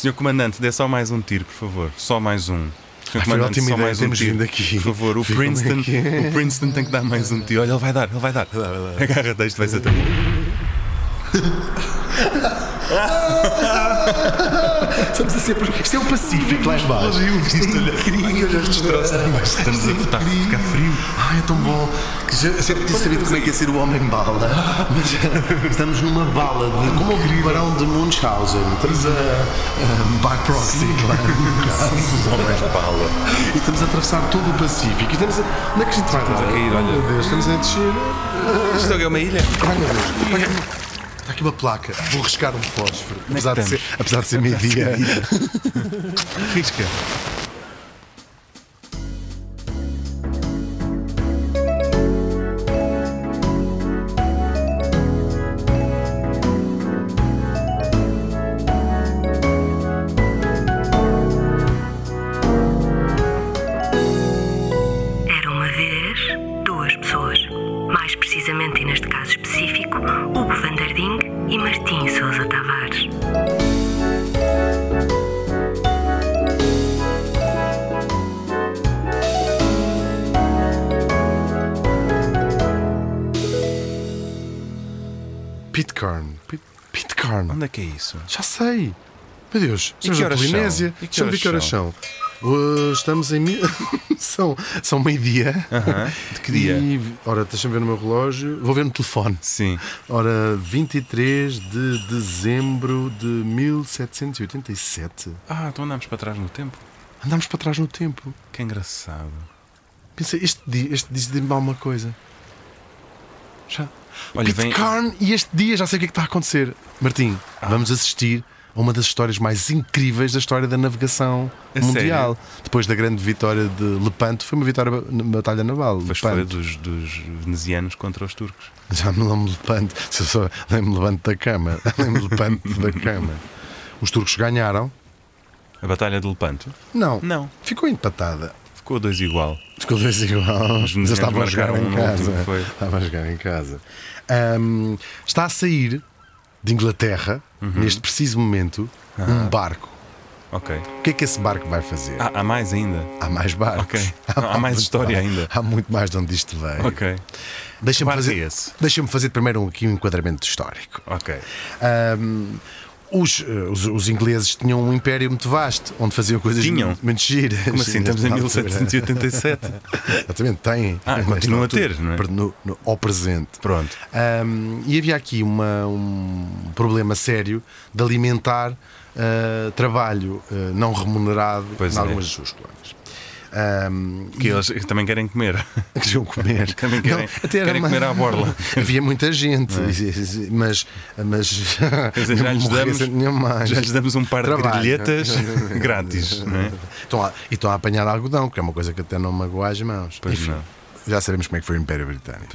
Senhor Comandante, dê só mais um tiro, por favor. Só mais um. Senhor Comandante, só mais um tiro. Por favor, o Princeton, o Princeton tem que dar mais um tiro. Olha, ele vai dar, ele vai dar. Agarra-te, isto vai ser tão. Estamos a ser. Isto é o Pacífico lá embaixo. Isto é incrível. Estamos a ficar, ficar frio. Ai, é tão bom. Que já, eu sempre tinha sabido como é que ia ser o homem-bala. Mas estamos numa bala de. Como o barão de Munchausen. Estamos a. a by proxy, claro. Os homens-bala. E estamos a atravessar todo o Pacífico. E estamos a. Onde é que a gente vai dar? a cair, olha. Meu Deus, estamos a descer. Isto é uma ilha. Ai, meu Deus. Está aqui uma placa. Vou riscar um fósforo. É Apesar de, ser, apesar de ser meio-dia. Risca. Que é isso? Já sei. Meu Deus, estamos na Polinésia. são? E que horas que horas são. Uh, estamos em. são são meio-dia. Aham. De que dia? E, ora, deixa-me ver no meu relógio. Vou ver no telefone. Sim. Ora, 23 de dezembro de 1787. Ah, então andamos para trás no tempo. Andámos para trás no tempo. Que engraçado. Pensei, este dia, este diz-me alguma coisa. Já. Olha, vem. Pitcairn e este dia já sei o que é que está a acontecer. Martim. Vamos assistir a uma das histórias mais incríveis da história da navegação A mundial. Depois da grande vitória de Lepanto, foi uma vitória na batalha naval. Foi Lepanto. dos, dos venezianos contra os turcos. Já me lembro de Lepanto. Se eu só lembro Lepanto da cama. Lembro Lepanto da cama. Os turcos ganharam? A Batalha de Lepanto? Não. Não. Ficou empatada. Ficou a dois igual. Ficou dois igual. Os Mas venezianos estavam a jogar em casa. Estavam a jogar em casa. Está a sair de Inglaterra, Uhum. neste preciso momento, um barco. Ok. O que é que esse barco vai fazer? Ah, há mais ainda. Há mais barcos. Ok. Há mais muito história ainda. Há muito mais de onde isto veio. Ok. Deixa-me fazer, é deixa fazer primeiro aqui um enquadramento histórico. Ok. Ahm, os, eh, os, os ingleses tinham um império muito vasto, onde faziam coisas Tinham? muito, muito giras. Como assim? Estamos em Na altura. 1787. Exatamente, têm. Ah, Nesta continua a ter, não é? no- no- ao presente. Pronto. Um, e havia aqui uma- um problema sério de alimentar uh, trabalho uh, não remunerado Pois em é. algumas das suas colónias. Um, Que eles também querem comer. e queriam comer. Também querem- era querem comer à borla. Havia muita gente, mas, mas Quer dizer, já lhes não damos-. Já lhes damos um par de Trabalho. grilhetas grátis, não é? Estão a, e estão a apanhar algodão, que é uma coisa que até não magoa as mãos. Pois Enfim, não. já sabemos como é que foi o Império Britânico.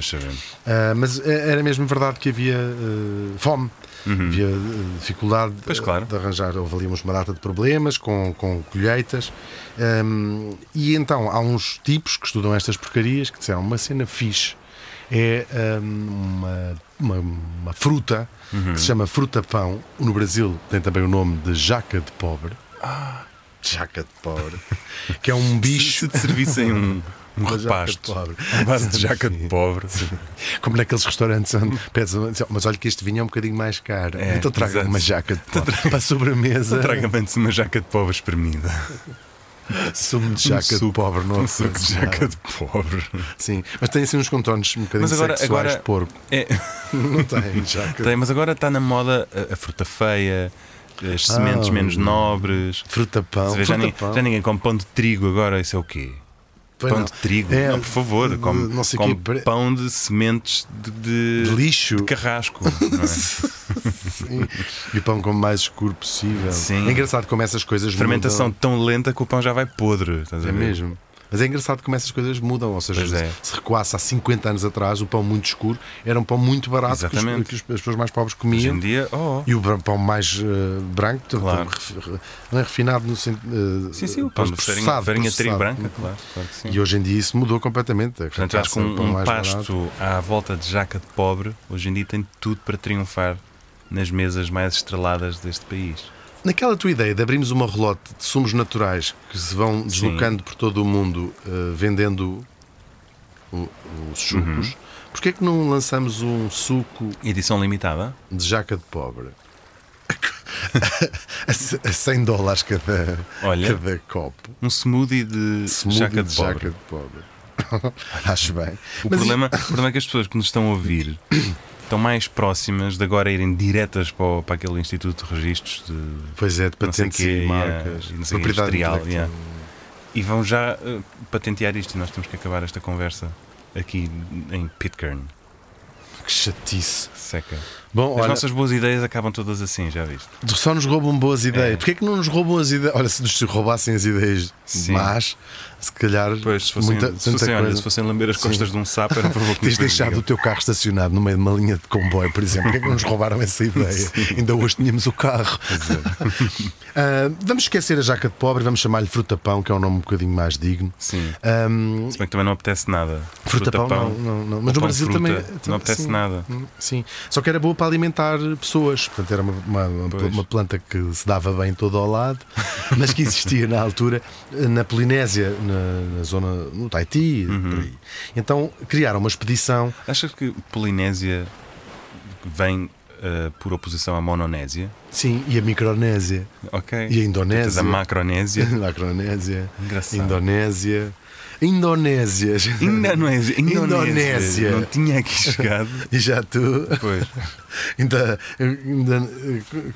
Ah, mas eh, era mesmo verdade que havia eh, fome. Havia eh, dificuldade Uhum. Pois, de- claro. de arranjar, houve ali uma data de problemas com, com colheitas. Ahm, e então há uns tipos que estudam estas porcarias que disseram uma cena fixe é ahm, uma, uma, uma fruta Uhum. que se chama fruta-pão. No Brasil tem também o nome de jaca de pobre. Ah. Jaca de pobre. que é um bicho. Se te servissem um, um de repasto pobre. à base de jaca de pobre. Como naqueles restaurantes onde pedes, mas olha que este vinho é um bocadinho mais caro. É, então traga exato. uma jaca de pobre para a sobremesa. Traga-me antes uma jaca de pobre espremida. Sumo de jaca de suco- pobre, não Um suco de jaca de pobre. Sim, mas tem assim uns contornos um bocadinho Mas agora- sexuais agora- de porco. É, Não tem jaca. tem, mas agora está na moda a, a fruta feia, as sementes Ah. menos nobres. Fruta-pão. Você vê, já, ni- Fruta-pão. já ninguém come pão de trigo agora, isso é o quê? Pois pão não. de trigo? É, não, por favor, come, não sei come pre- pão de sementes de, de- De lixo. de carrasco. é? E o pão como mais escuro possível. Sim. É engraçado como essas coisas Fermentação mudam. tão lenta que o pão já vai podre. Estás a É mesmo. Mas é engraçado como essas coisas mudam. Ou seja, é. se recuasse há 50 anos atrás, o pão muito escuro era um pão muito barato que, os- Exatamente. que os- as pessoas mais pobres Hoje comiam. em dia, oh, E o pão mais eh, branco, Claro. não é refinado no sentido. sim, sim, o pão de farinha, farinha trigo branca, claro, claro que. E hoje em dia isso mudou completamente. Portanto, eu acho que um, um pasto barato. à volta de jaca de pobre, hoje em dia tem tudo para triunfar nas mesas mais estreladas deste país. Naquela tua ideia de abrirmos uma relote de sumos naturais que se vão deslocando por todo o mundo eh, vendendo o- os sucos, Uhum. porquê é que não lançamos um suco Edição limitada? de jaca de pobre? a c- a 100 dólares cada, Olha. cada copo. Um smoothie de Smoothie jaca de pobre. jaca de pobre. Acho bem. O Mas problema, o problema é que as pessoas que nos estão a ouvir estão mais próximas de agora irem diretas para, o- para aquele Instituto de Registros de Pois é, de patentes quê, e marcas. e sei propriedade industrial, e vão já eh, patentear isto e nós temos que acabar esta conversa aqui em Pitcairn. Que chatice. Seca. Bom, As olha, nossas boas ideias acabam todas assim, já viste? só nos roubam boas ideias. É. Porquê é que não nos roubam as ideias? Olha, se nos roubassem as ideias Sim. más, se calhar Pois, se fossem, muita, se fossem, olha, se fossem lamber as costas de um sapo, era que Tens deixado o teu carro estacionado no meio de uma linha de comboio, por exemplo. Porquê é que não nos roubaram essa ideia? Ainda hoje tínhamos o carro. Ah, vamos esquecer a jaca de pobre, vamos chamar-lhe fruta-pão, que é um nome um bocadinho mais digno. Sim. Ahm, Se bem que também não apetece nada. Fruta-pão, Fruta-pão, não, não, não. Mas no Brasil fruta, também. Não apetece sim. nada. Sim, só que era boa para alimentar pessoas. Portanto, era uma, uma, uma- planta que se dava bem todo ao lado, mas que existia na altura na Polinésia, na, na zona, no Tahiti, Uhum. por aí. Então criaram uma expedição. Achas que Polinésia vem eh, por oposição à Mononésia? Sim, e a Micronésia, Ok. e a Indonésia. a Macronésia. Macronésia, Engraçado. Indonésia. Indonésia. Indonésia. Indonésia. Não tinha aqui chegado. E já tu. Pois. Ainda, ainda.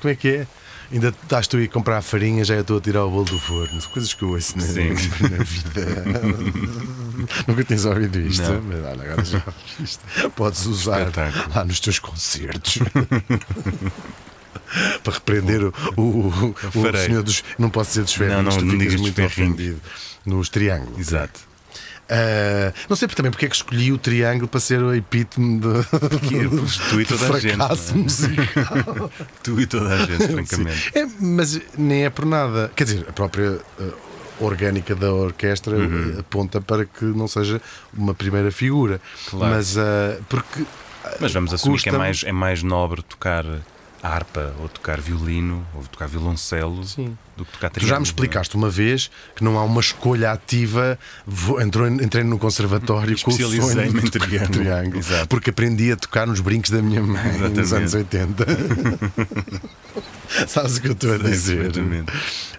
Como é que é? Ainda estás tu a ir comprar a farinha, já eu estou a tirar o bolo do forno. Coisas que eu ouço na, Sim. na vida. Nunca tens ouvido isto? Não. Mas olha, agora já ouviste. Podes usar Espetáculo. lá nos teus concertos. Para repreender o, o, o, senhor dos. Não posso dizer dos ferrinhos, Não, não, tu não ficas muito ferrinhos. ofendido. Nos triângulos. Exato. Ah, não sei também porque é que escolhi o triângulo para ser o epítome de, Que é, pois, tu e toda a gente, é? musical. Tu e toda a gente, francamente. É, mas nem é por nada. Quer dizer, a própria eh, orgânica da orquestra Uhum. eh, aponta para que não seja uma primeira figura. Claro. Mas eh, porque. Mas vamos assumir que é mais, é mais nobre tocar harpa ou tocar violino ou tocar violoncelo Sim. do que tocar Tu já me triângulo, explicaste uma vez que não há uma escolha ativa. Vou, entrou, entrei no conservatório com o sonho de tocar triângulo. Exato. Porque aprendi a tocar nos brincos da minha mãe nos Exatamente. anos 80. Sabes o que eu estou a é? dizer? Perfeitamente.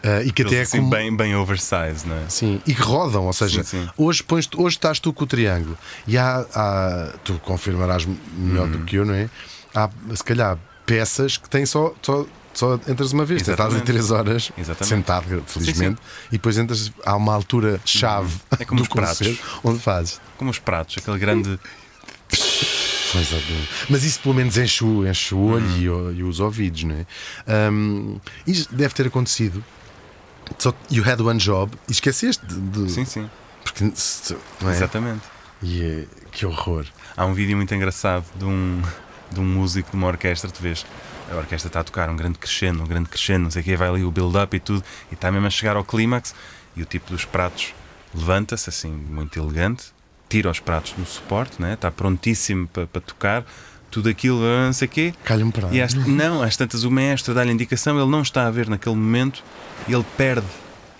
Ah, e que até é Eles, assim, como... bem, bem oversize, não é? Sim, e que rodam, ou seja, Sim, sim. Hoje, pões hoje estás tu com o triângulo e há, há- tu confirmarás melhor Uhum. do que eu, não é? Há se calhar peças que têm só, só, só entras uma vez, estás Exatamente. 3 horas Exatamente. sentado, felizmente, e depois entras, há uma altura chave É como do os pratos. onde fazes. Como os pratos, aquele grande. Mas isso pelo menos enche o, enche o olho Uhum. e e, os ouvidos, não é? Isto deve ter acontecido. Só you had one job e esqueceste de. Sim, sim. porque, é? Exatamente. E é- que horror. Há um vídeo muito engraçado de um, de um músico de uma orquestra, tu vês, a orquestra está a tocar um grande crescendo, um grande crescendo, não sei o que, vai ali o build-up e tudo, e está mesmo a chegar ao clímax, e o tipo dos pratos levanta-se, assim, muito elegante, tira os pratos do suporte, né? está prontíssimo para, para tocar, tudo aquilo, não sei o quê. Calha-me para E às, não, às tantas o maestro dá-lhe a indicação, ele não está a ver naquele momento, e ele perde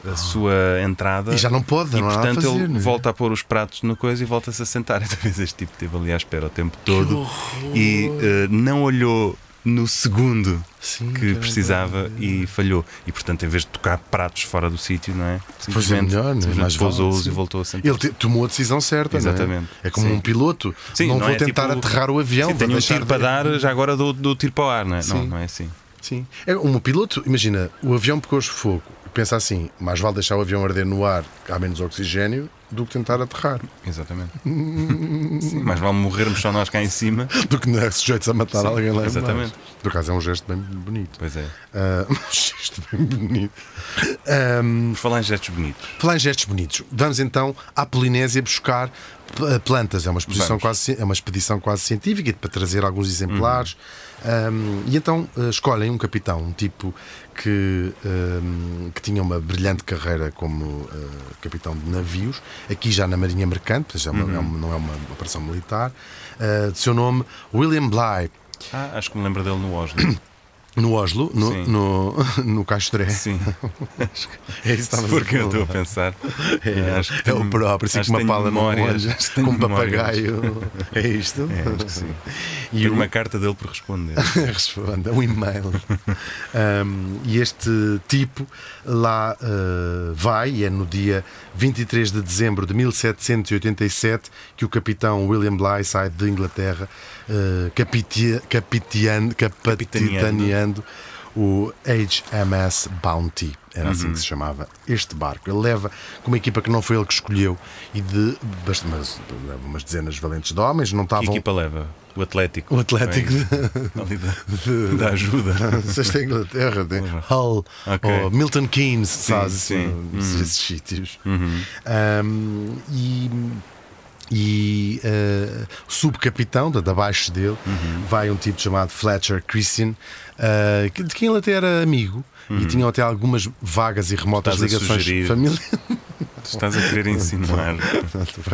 a sua entrada. E já não pode, E não portanto fazer, ele é? volta a pôr os pratos no coisa e volta-se a sentar. Então vez este tipo esteve ali à espera o tempo todo e eh, não olhou no segundo Sim, que precisava e falhou. E portanto, em vez de tocar pratos fora do sítio, não é? Pois é melhor, não é? pousou-os e voltou a sentar. Ele tomou a decisão certa, é? Exatamente. É, como Sim. um piloto. Sim, não, não vou é tentar tipo, aterrar o avião. Sim, vou tenho um tiro de- para dar, já agora dou, dou tiro para o ar, não é? Não, não é assim. Sim. É um piloto, imagina, o avião pegou fogo. Pensa assim, mais vale deixar o avião arder no ar, há menos oxigênio, do que tentar aterrar. Exatamente. Sim, mas vale morrermos só nós cá em cima. Do que não é sujeitos a matar Sim, alguém lá exatamente. Por acaso é um gesto bem bonito. Pois é. Ah, um gesto bem bonito. Ahm, Por falar em gestos bonitos. Falar em gestos bonitos, vamos então à Polinésia buscar plantas. É uma, exposição Vamos. quase, é uma expedição quase científica para trazer alguns exemplares. Um, e então eh, escolhem um capitão, um tipo que, um, que tinha uma brilhante carreira como eh, capitão de navios, aqui já na Marinha Mercante, já é uma- é uma- não é uma operação militar, eh, de seu nome William Bligh. Ah, acho que me lembro dele no Oslo. No Oslo, no, Sim. no, no Castré. Sim. É isso que estavas for que eu estou a pensar. É, acho que é o tenho- próprio, assim acho com uma pala no memórias, acho tenho com um memórias. papagaio. É isto? É, acho que sim. E o- uma carta dele por responder. Responda, um e-mail. Um, e este tipo lá uh, vai, e é no dia 23 de dezembro de 1787 que o capitão William Bligh sai de Inglaterra, uh, capitia- capiteando- capitaneando o HMS Bounty. Era assim Uhum. que se chamava este barco. Ele leva com uma equipa que não foi ele que escolheu e de mas, umas dezenas valentes de homens, não Que estavam. equipa leva? O Atlético. O Atlético ali da, da ajuda. Sexta Inglaterra, tem Hull Ok. ou Milton Keynes, sabes? sim. Uhum. Esses esses sítios. Um, e e uh, o subcapitão, de, de abaixo dele, Uhum. vai um tipo chamado Fletcher Christian, uh, de quem ele até era amigo e tinham até algumas vagas e remotas Uhum. Ligações familiares. Tu estás a querer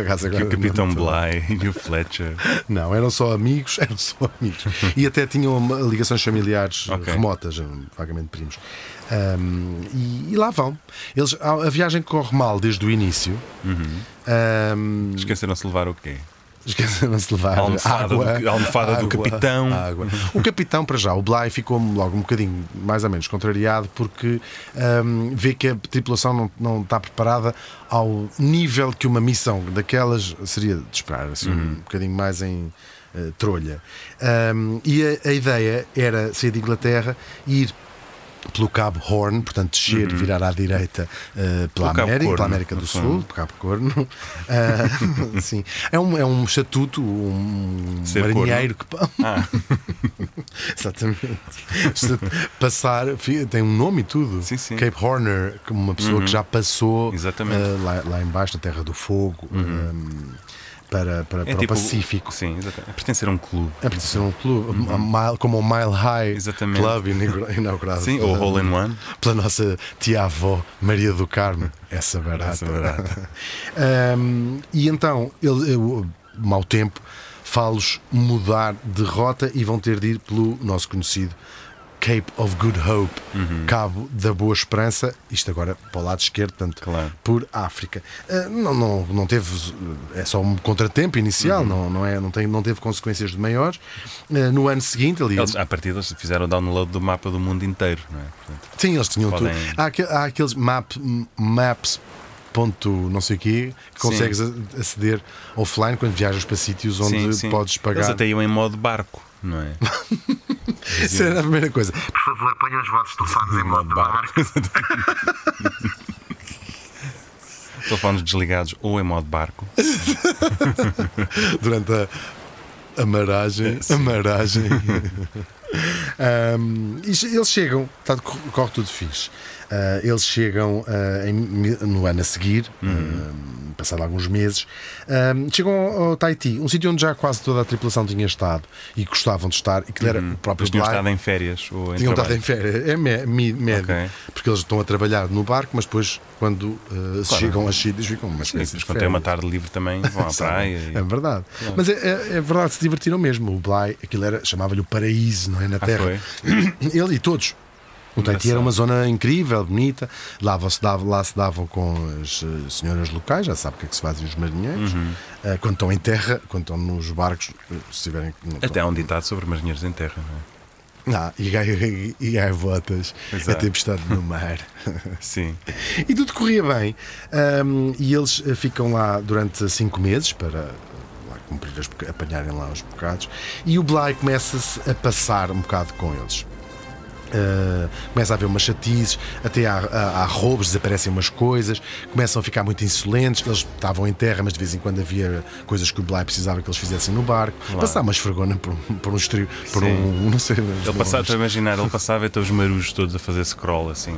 acaso que o Capitão não Bly e o Fletcher. Não, eram só amigos, eram só amigos. E até tinham ligações familiares Ok. remotas, vagamente primos. Um, e, e lá vão. Eles, a, a viagem corre mal desde o início. Um, Esqueceram-se de levar o quê? Esqueceram-se de levar A almofada água, do- a almofada do água, capitão. água. O capitão, para já, o Bly ficou logo um bocadinho mais ou menos contrariado porque hum, vê que a tripulação não, não está preparada ao nível que uma missão daquelas seria de esperar, assim, Uhum. um bocadinho mais em eh, trolha. Hum, e a, a ideia era sair de Inglaterra e ir pelo Cabo Horn, portanto descer, virar à direita eh, pela Uhum. Pelo América, Corno, pela América do. Sul, Cabo Corno. Ah, sim. É um, é um estatuto, um Ser marinheiro que. pa- Ah, Exatamente. Passar, tem um nome e tudo. Sim, sim. Cape Horner, uma pessoa que já passou ah, lá, lá embaixo, na Terra do Fogo, ah, para, para, para é tipo. o Pacífico. Sim, exatamente. É pertencer a um clube. É pertencer a um clube, a mile- como o Mile High Exatamente. Club inaugura- inaugurado Sim, ou Hole in One. pela nossa tia-avó Maria do Carmo, essa barata. Essa barata. Ahm, e então, ele, eu, mau tempo, fá-los mudar de rota e vão ter de ir pelo nosso conhecido Cape of Good Hope, Uhum. Cabo da Boa Esperança, isto agora para o lado esquerdo, portanto, Claro. por África. Ah, não, não, não teve, é só um contratempo inicial, Uhum. não, não, é, não, tem, não teve consequências de maiores. Ah, no ano seguinte, ali, Eles, à partida, fizeram o download do mapa do mundo inteiro, não é? Portanto, Sim, eles tinham Podem- tudo. Há, há aqueles map, maps. Ponto não sei o quê, que consegues aceder offline quando viajas para sítios onde sim, sim. podes Eles pagar. até iam em modo barco, não é? Isso era a primeira coisa. Por favor, ponham os vossos telefones em modo barco. Telefones desligados ou em modo barco. Durante a, a maragem. A maragem. E che- eles chegam, tá, cor- corre tudo fixe. Ah, eles chegam ah, em no ano a seguir, ah, passado alguns meses, chegam ao, ao Tahiti, um sítio onde já quase toda a tripulação tinha estado e gostavam de estar, e que era o próprio Eles tinham estado em férias ou em Tinham estado trabalho. em férias, é médio, Ok. porque eles estão a trabalhar no barco, mas depois, quando Claro. chegam a sítios, ficam uma Sim, espécie depois de quando tem uma tarde livre também vão à praia. e- É verdade. Mas é, é- é verdade, se divertiram mesmo. O Bly, aquilo era, chamava-lhe o paraíso, não é? Na Ah, Terra. foi? Ele e todos. O Tahiti era uma zona incrível, bonita. Lá, se dava, lá se davam com as eh, senhoras locais, já sabe o que é que se fazem os marinheiros. Uhum. Eh, quando estão em terra, quando estão nos barcos, eh, se tiverem. Até há um ditado sobre marinheiros em terra, não é? Ah, e, gai- e gaivotas, a tempestade no mar. Sim. E tudo corria bem. Ahm, e eles ficam lá durante cinco meses para cumprir as, apanharem lá os bocados. E o Bly começa-se a passar um bocado com eles. Uh, começa a haver umas chatices, até há, há, há roubos, desaparecem umas coisas, começam a ficar muito insolentes. Eles estavam em terra, mas de vez em quando havia coisas que o Bly precisava que eles fizessem no barco. Passar uma esfregona por, um- por um estrio, por Sim. um, não sei, Ele passava, estou a imaginar, ele passava e então os marujos todos a fazer scroll assim,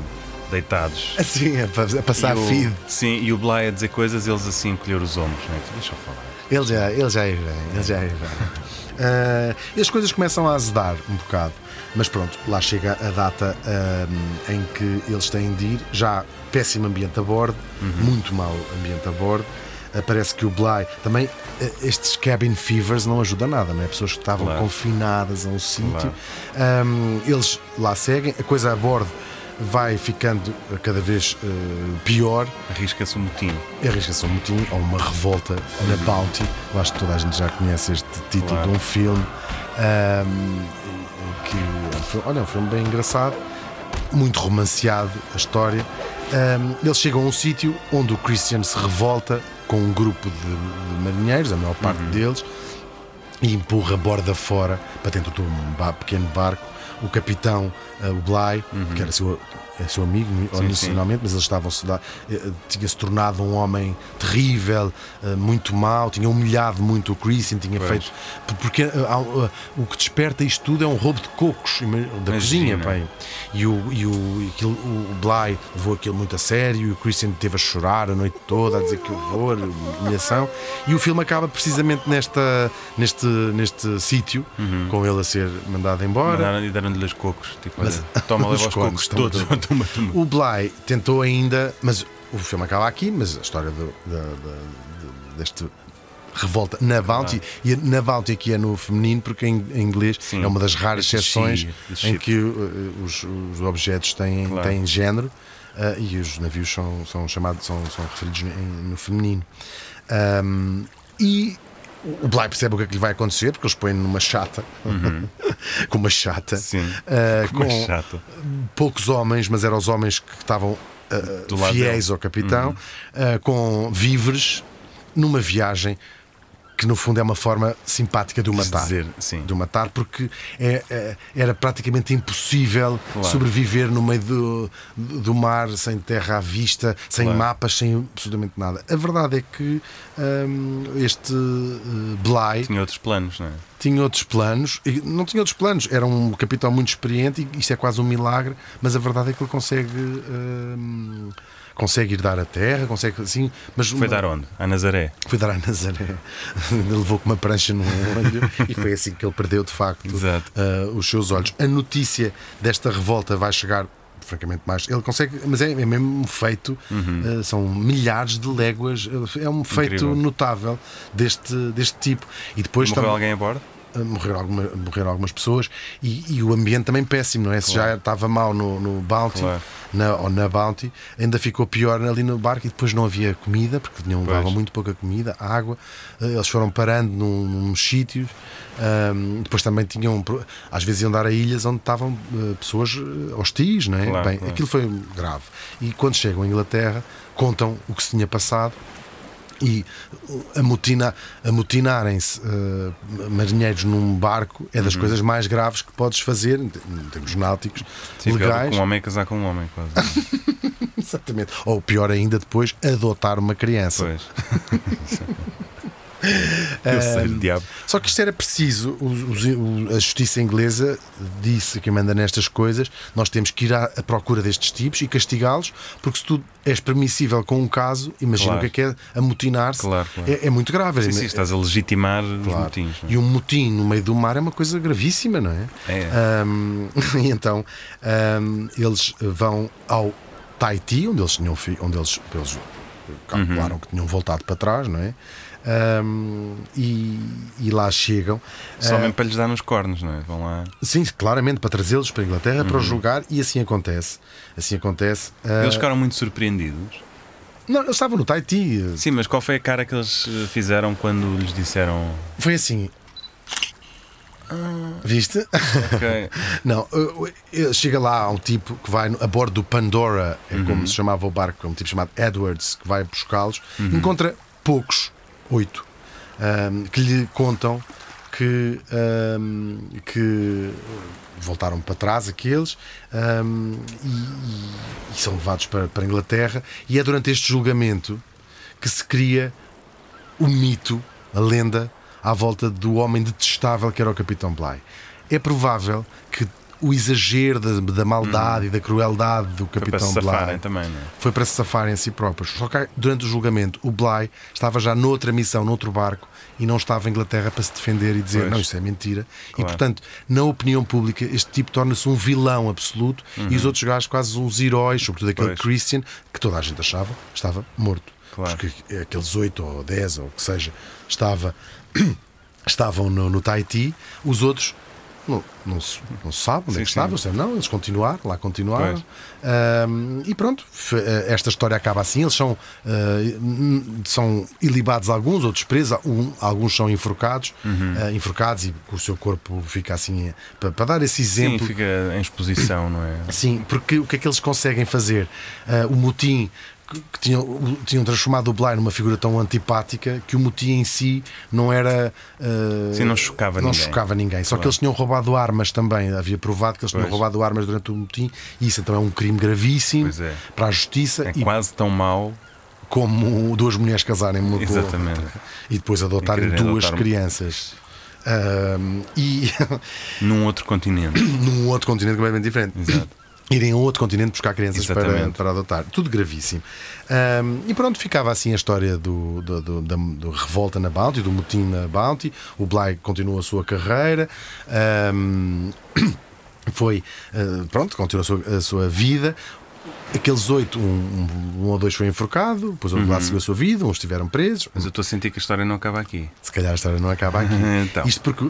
deitados. assim, a, pa- a passar e o, feed. Sim, e o Bly a dizer coisas eles assim encolher os ombros, não é? Tu Deixa eu falar. Ele já, ele já é bem, ele já é bem. Ah, e as coisas começam a azedar um bocado, mas pronto, lá chega a data ah, em que eles têm de ir. Já péssimo ambiente a bordo, muito mau ambiente a bordo. eh, parece que o Bly também eh, estes cabin fevers não ajudam nada, não é? Pessoas que estavam Claro. confinadas a um sítio, Ahm, eles lá seguem, a coisa a bordo vai ficando eh, cada vez eh, pior. Arrisca-se um motim. Arrisca-se um motim ou uma revolta na Bounty. Eu acho que toda a gente já conhece este título Claro. de um filme. ahm, que um olha, é um filme bem engraçado, muito romanceado a história. Ahm, eles chegam a um sítio onde o Christian se revolta com um grupo de, marinheiros, a maior parte deles, e empurra a borda fora para dentro de um pequeno barco. O capitão, eh, o Bly, que era seu, é seu amigo sim. inicialmente, mas eles estavam-se da- eh, eh, tinha-se tornado um homem terrível, eh, muito mau, tinha humilhado muito o Christian, tinha Pois. feito. Porque eh, o que desperta isto tudo é um roubo de cocos da cozinha, pai. E, o, e, o, aquilo- o Bly levou aquilo muito a sério, e o Christian teve a chorar a noite toda, a dizer que horror, humilhação. E o filme acaba precisamente nesta, neste, neste sítio, com ele a ser mandado embora. E deram-lhe os cocos. Tipo, Mas- olha, toma, os leva os cocos todos. toma. Toma, toma. O Bly tentou ainda, mas o filme acaba aqui, mas a história do, da, da- de- deste revolta na Bounty, e na Bounty aqui é no feminino, porque em, em inglês Sim. é uma das raras exceções em que uh, os, os objetos têm, Claro. têm género uh, e os navios são, são chamados, são, são referidos em- no feminino. Um, e o Bly percebe o que é que lhe vai acontecer, porque eles põem numa chata, com uma chata, Uhum. Sim. uh, com, chato. poucos homens, mas eram os homens que estavam uh, fiéis dele. ao capitão, uh, com víveres, numa viagem que no fundo é uma forma simpática de o matar. dizer, sim. De o matar, porque é, é- era praticamente impossível Claro. sobreviver no meio do, do mar, sem terra à vista, sem Claro. mapas, sem absolutamente nada. A verdade é que hum, este uh, Bly Tinha outros planos, não é? tinha outros planos, não tinha outros planos, era um capitão muito experiente e isto é quase um milagre, mas a verdade é que ele consegue hum, consegue ir dar a terra, consegue assim, mas Foi uma- dar onde? A Nazaré. foi dar a Nazaré. Ele levou com uma prancha no olho e foi assim que ele perdeu de facto ah, os seus olhos. A notícia desta revolta vai chegar. Francamente, mais. Ele consegue, mas é, é mesmo um feito. ah, são milhares de léguas. É um feito Incrível. notável deste, deste tipo. E depois Morreu também- alguém a bordo? Morreram, alguma, morreram algumas pessoas e, e o ambiente também péssimo, não é? Se já estava mal no, no Bounty Claro. na, ou na Bounty, ainda ficou pior ali no barco e depois não havia comida, porque tinham, davam muito pouca comida, água. Uh, Eles foram parando num, nos sítios. Um, depois também tinham, às vezes iam dar a ilhas onde estavam uh, pessoas uh, hostis, não é? Claro, Bem, aquilo foi grave. E quando chegam à Inglaterra, contam o que se tinha passado e amotina, amotinarem-se eh, marinheiros num barco é Uhum. das coisas mais graves que podes fazer em te- em termos náuticos, Sim, legais. um homem casar com um homem, quase. Exatamente. Ou pior ainda, depois adotar uma criança. Pois. Eu sei, o diabo. Só que isto era preciso. os- os- o- a justiça inglesa disse que manda nestas coisas. Nós temos que ir à, à procura destes tipos e castigá-los, porque se tu és permissível com um caso, imagina Claro. o que é que é amotinar-se. Claro, claro. É, é muito grave. Sim, sim, estás a legitimar os motins. é? E um motim no meio do mar é uma coisa gravíssima, não é? É. Ahm, e então ahm, eles vão ao Tahiti, onde eles tinham onde eles, eles calcularam Uhum. que tinham voltado para trás, não é? Ahm, e, e lá chegam. Só Ah, mesmo para lhes dar nos cornos, não é? Vão lá. sim, claramente para trazê-los para a Inglaterra Uhum. para os julgar e assim acontece. Assim acontece. Ah, Eles ficaram muito surpreendidos. Não, eles estavam no Tahiti. Sim, mas qual foi a cara que eles eh, fizeram quando lhes disseram. Foi assim. Viste? Ok, Não, uh, uh, chega lá há um tipo que vai a bordo do Pandora, é como se chamava o barco, é um tipo chamado Edwards, que vai buscá-los, encontra poucos, oito, ahm, que lhe contam que, ahm, que voltaram para trás aqueles e, e- e são levados para, para a Inglaterra. E é durante este julgamento que se cria o mito, a lenda, à volta do homem detestável que era o Capitão Bligh. É provável que o exagero da, da maldade e da crueldade do Uhum. foi para Capitão se safarem Bligh também, não é? foi para se safarem a si próprios. Só que durante o julgamento, o Bligh estava já noutra missão, noutro barco, e não estava em Inglaterra para se defender e dizer Pois. não, isso é mentira. E Claro. portanto, na opinião pública, este tipo torna-se um vilão absoluto e os outros gajos quase uns heróis, sobretudo aquele Pois. Christian, que toda a gente achava estava morto. Claro. porque aqueles 8 ou 10 ou o que seja estava, estavam no, no Tahiti, os outros não, não, se, não se sabe onde Sim, é que sim. eles disseram, não, eles continuaram, lá continuaram. Ahm, e pronto, eh, esta história acaba assim. Eles são, n- são ilibados alguns, outros presos, um- alguns são enforcados, Uhum. eh, enforcados e o seu corpo fica assim, para, para dar esse Sim, exemplo. fica em exposição, não é? Sim, porque o que é que eles conseguem fazer? O motim que, que tinham, tinham transformado o Bly numa figura tão antipática que o motim em si não era. ah, Sim, não chocava não ninguém. chocava ninguém. Só que eles tinham roubado armas também. Havia provado que eles tinham Pois. roubado armas durante o motim e isso então é um crime gravíssimo é. para a justiça É e quase tão mau. como duas mulheres casarem uma a outra Exatamente. e depois adotarem quererem duas adotar crianças. E Num outro continente. num outro continente completamente diferente. Exato. Irem a outro continente buscar crianças para, para adotar. Tudo gravíssimo. Ahm, e pronto, ficava assim a história do, do, do- da do revolta na Bounty, do motim na Bounty. O Bly continua a sua carreira. Ahm, foi, ah, pronto, continua a sua, a sua vida. Aqueles oito, um, um- um ou dois foi enforcado, depois o outro Uhum. lá seguiu a sua vida, uns estiveram presos. Mas eu estou a sentir que a história não acaba aqui. Se calhar a história não acaba aqui. Então. Isto porque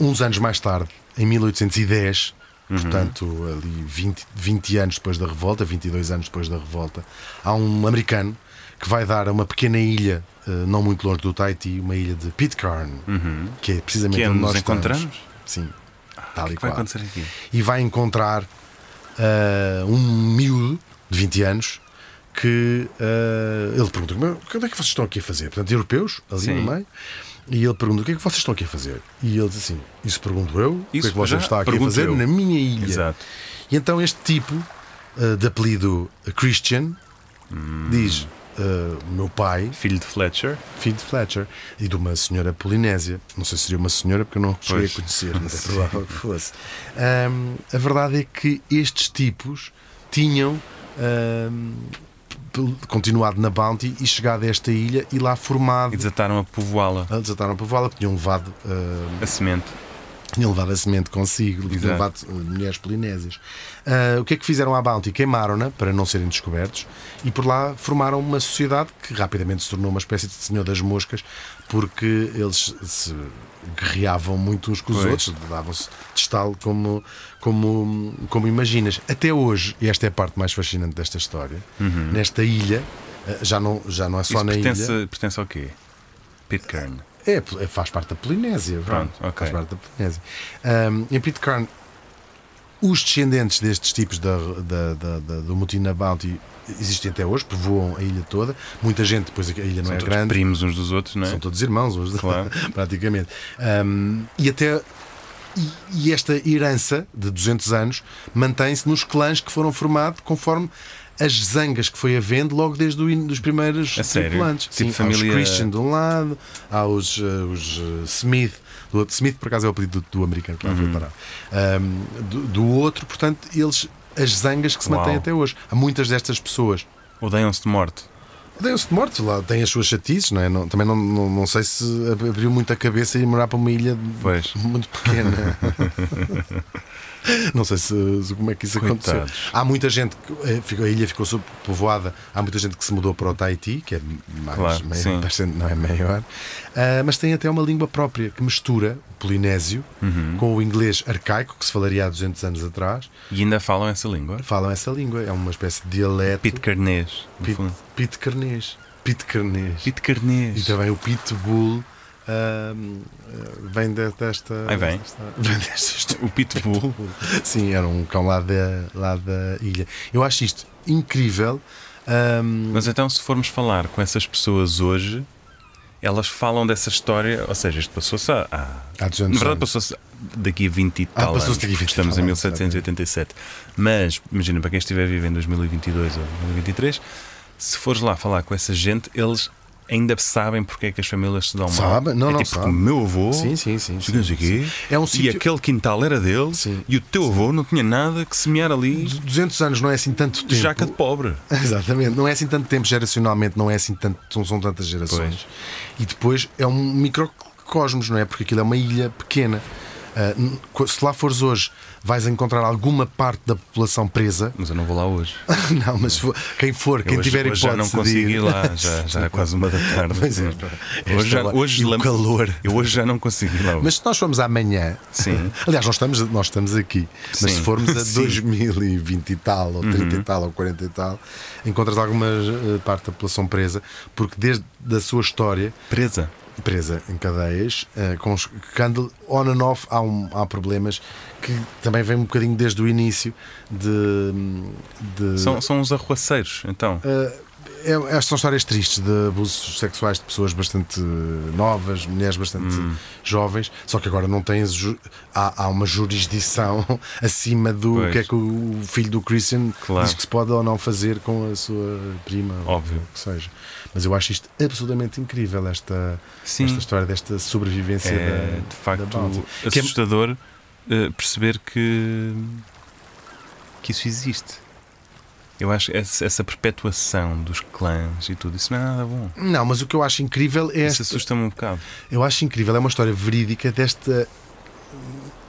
uns anos mais tarde, em 1810, Uhum. portanto, ali 20, 20 anos depois da revolta, 22 anos depois da revolta, há um americano que vai dar a uma pequena ilha, eh, não muito longe do Tahiti, uma ilha de Pitcairn, que é precisamente Que é onde nós encontramos? estamos. Sim, tal O e que vai qual. acontecer aqui? E vai encontrar eh, um miúdo de 20 anos que eh, ele pergunta: "Mas o que é que vocês estão aqui a fazer? Portanto, europeus, ali Sim. no meio. E ele pergunta: o que é que vocês estão aqui a fazer? E ele diz assim: Isso pergunto eu, o que é que vocês estão aqui a fazer eu." na minha ilha? Exato. E então este tipo, eh, de apelido Christian, Hum. diz: eh, O meu pai, Filho de Fletcher. filho de Fletcher, e de uma senhora polinésia. Não sei se seria uma senhora, porque eu não cheguei Pois. a conhecer, mas é provável que fosse. Ahm, a verdade é que estes tipos tinham p- continuado na Bounty e chegado a esta ilha e lá formado. E desataram a povoá-la. a desataram Vala, que tinham levado, ahm, A semente. tinham levado a semente consigo, tinham levado uh, mulheres polinésias. Ah, o que é que fizeram à Bounty? Queimaram-na para não serem descobertos e por lá formaram uma sociedade que rapidamente se tornou uma espécie de senhor das moscas porque eles se guerreavam muito uns com os Pois. outros, davam-se estalo como, como, como imaginas. Até hoje, e esta é a parte mais fascinante desta história, nesta ilha, ah, já não, já não é só Uhum. Isso na pertence, ilha. pertence ao quê? Pitcairn. É, é, faz parte da Polinésia. vá. Pronto, ok. Faz parte da Polinésia. Ahm, em Pitcairn, os descendentes destes tipos da, da, da, da- do motim na Bounty existem até hoje, povoam a ilha toda. Muita gente, depois a ilha não São é todos grande. primos uns dos outros, não é? São todos irmãos, uns- Claro. praticamente. Ahm, e até. E, esta herança de 200 anos mantém-se nos clãs que foram formados conforme as zangas que foi havendo logo desde o in- dos primeiros sério? tripulantes. Tipo Sim, família- aos Christian de um lado, aos, eh, os eh, Smith do outro. Smith, por acaso, é o apelido do, do americano que lá Uhum. foi parar. Ahm, do, do outro, portanto, eles. As zangas que se Uau. mantêm até hoje. Há muitas destas pessoas Odeiam-se de morte. Odeiam-se de morte, lá tem as suas chatices, não é? Não- também não, não, não sei se abriu muito a cabeça e morar para uma ilha Pois. muito pequena. não sei se, se- como é que isso aconteceu. Coitados. Há muita gente, que, eh, a ilha ficou subpovoada, há muita gente que se mudou para o Tahiti, que é mais, Claro, sim. bastante- não é maior, Ah, mas tem até uma língua própria que mistura o polinésio Uhum. com o inglês arcaico, que se falaria há 200 anos atrás. E ainda falam essa língua? Falam essa língua, é uma espécie de dialeto. Pitcairnês. no Pit, fundo. pitcarnês. Pitcarnês. Pitcairnês. E também o Pitbull ah, vem de- desta. Aí vem. desta- vem desta. O Pitbull. Sim, era um cão lá da, lá da ilha. Eu acho isto incrível. ahm, Mas então, se formos falar com essas pessoas hoje, elas falam dessa história, ou seja, isto passou-se há. há- Há 200 na verdade, passou-se daqui a 20 e Ah, tal anos. daqui a 20 e Estamos em anos, 1787. Mas, imagina, para quem estiver vivo em 2022 ou 2023, se fores lá falar com essa gente, eles ainda sabem porque é que as famílias se dão mal. Sabem? Não, é não tipo, sabem. o meu avô. Sim, sim, sim. sim. É um e sítio- aquele quintal era dele Sim. e o teu avô não tinha nada que semear ali 200 anos não é assim tanto tempo. jaca de pobre. Exatamente, não é assim tanto tempo geracionalmente, não é assim tanto, não são tantas gerações. E depois é um microcosmos, não é? Porque aquilo é uma ilha pequena. Co- se lá fores hoje, vais encontrar alguma parte da população presa. Mas eu não vou lá hoje. não, mas quem for, quem Eu hoje, tiver hoje hipótese já não consigo ir lá, já, já é quase uma da tarde. Pois é, hoje, já, esta hora- hoje o calor. Eu hoje já não consigo ir lá. hoje. Mas se nós formos amanhã, Sim. aliás, nós estamos, nós estamos aqui, mas Sim. se formos a Sim. Uhum. 2020 e tal, ou 30 e tal, ou 40 e tal, encontras alguma eh, parte da população presa, porque desde a sua história, presa. Presa em cadeias, eh, com anda on and off, há, um- há problemas que também vêm um bocadinho desde o início de. de São, são os arruaceiros, então. é, estas são histórias tristes de abusos sexuais de pessoas bastante novas, mulheres bastante Hum. jovens, só que agora não tens. ju- Há, há uma jurisdição acima do Pois. que é que o filho do Christian Claro. diz que se pode ou não fazer com a sua prima, ou Óbvio. o que seja. Mas eu acho isto absolutamente incrível, esta, Sim. esta história desta sobrevivência É da, de da facto Bounty. Que é- assustador eh, perceber que, que isso existe. Eu acho que essa, essa perpetuação dos clãs e tudo, isso não é nada bom. Não, mas o que eu acho incrível é Isso esta, assusta-me um bocado. Eu acho incrível, é uma história verídica desta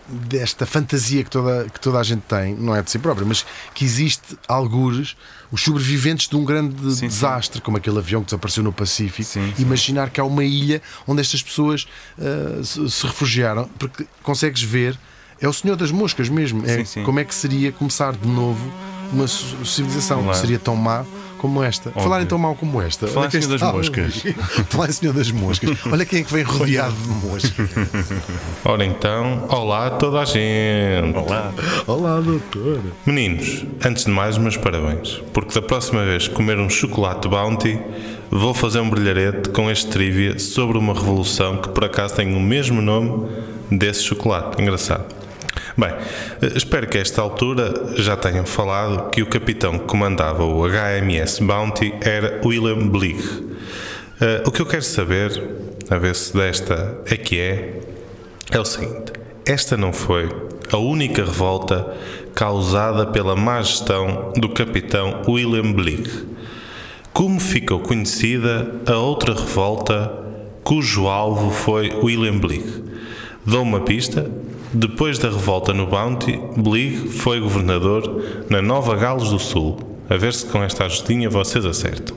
desta fantasia que toda, que toda a gente tem, não é de si própria, mas que existe algures, os sobreviventes de um grande Sim, sim. desastre, como aquele avião que desapareceu no Pacífico, Sim, sim. imaginar que há uma ilha onde estas pessoas ah, se, se refugiaram, porque consegues ver, é o Senhor das Moscas mesmo, é Sim, sim. como é que seria começar de novo uma civilização Claro. que seria tão má como esta. Falar em tão mal como esta. Falar em Senhor das está Moscas. Falar em Senhor das Moscas. Olha quem é que vem rodeado de moscas. Ora então, olá a toda a gente. Olá. Olá, doutora. Meninos, antes de mais, meus parabéns, porque da próxima vez que comer um chocolate Bounty, vou fazer um brilharete com este trivia sobre uma revolução que por acaso tem o mesmo nome desse chocolate. Engraçado. Bem, espero que a esta altura já tenham falado que o capitão que comandava o HMS Bounty era William Bligh. Eh, o que eu quero saber, a ver se desta é que é, é o seguinte: esta não foi a única revolta causada pela má gestão do capitão William Bligh. Como ficou conhecida a outra revolta cujo alvo foi William Bligh? Dou uma pista. Depois da revolta no Bounty, Bligh foi governador na Nova Gales do Sul. A ver se com esta ajudinha vocês acertam.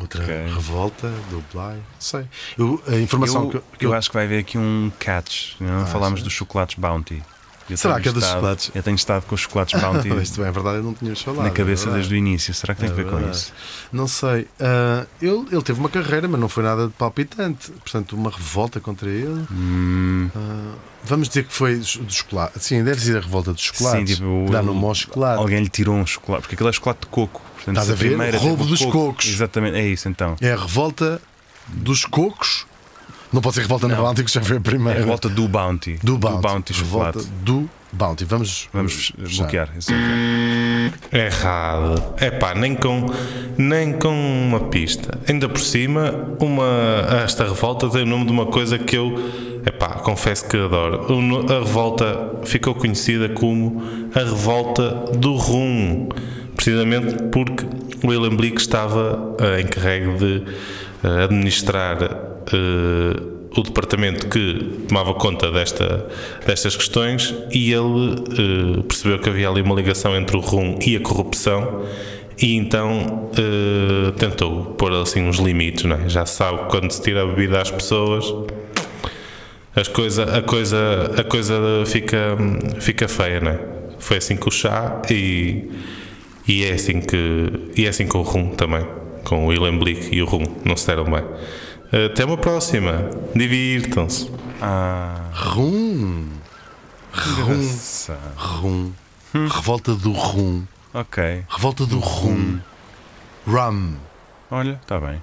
Outra Ok. revolta do Bly. Sei. Eu, a informação Eu, que, que eu acho que vai haver aqui um catch. Não falámos dos chocolates Bounty. Eu Será que é dos estado- chocolates? Eu tenho estado com os chocolates Bounty Isto bem, é verdade, eu não tínhamos falado. na cabeça é desde o início. Será que tem É a ver com verdade. isso? Não sei. Ah, ele, ele teve uma carreira, mas não foi nada de palpitante. Portanto, uma revolta contra ele. Hum. Ah, vamos dizer que foi do chocolate. Sim, deve ser a revolta dos chocolates. Sim, tipo, Dá no mau chocolate. Alguém lhe tirou um chocolate, porque aquilo é chocolate de coco. Portanto, Estás a ver? primeira Roubo teve o dos coco- cocos. Exatamente, é isso então. É a revolta dos cocos. Não pode ser revolta na Não. Bounty, que já foi a É primeira. a revolta do Bounty. do Bounty. chocolate. Revolta do Bounty. Vamos, Vamos já. bloquear. é. Errado. É pá, nem com, nem com uma pista. Ainda por cima, uma, esta revolta tem o nome de uma coisa que eu, é pá, confesso que adoro. No- A revolta ficou conhecida como a revolta do rum. Precisamente porque William Blake estava eh, encarregue de eh, administrar o departamento que tomava conta desta, destas questões e ele eh, percebeu que havia ali uma ligação entre o rum e a corrupção e então eh, tentou pôr assim uns limites, não é? Já sabe que quando se tira a bebida às pessoas as coisa, a, coisa, a coisa fica, fica feia, não é? Foi assim com o chá e, e, é assim que, e é assim com o rum também. Com o Blake e o rum, não se deram bem. Até uma próxima. Divirtam-se. Ah, Rum. Rum. Rum. Revolta do rum. Ok. Revolta do rum. Rum. Olha, está bem.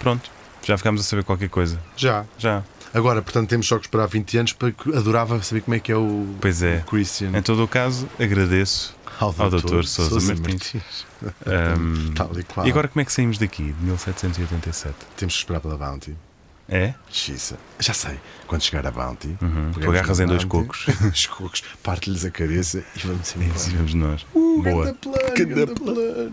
Pronto. Já ficámos a saber qualquer coisa. Já. Já. Agora, portanto, temos só que esperar 20 anos para que adorava saber como é que é o, Pois é. Christian. Em todo o caso, agradeço ao Dr. Sousa Martins. Ahm, Tal e qual. e agora como é que saímos daqui, de 1787? Temos que esperar pela Bounty. É? Xisa. Já sei. Quando chegar a Bounty, Uhum. Tu agarras em dois cocos. os cocos, parte-lhes a cabeça e vamos embora. assim vamos nós. Uh, Boa. ganda plano, ganda plano.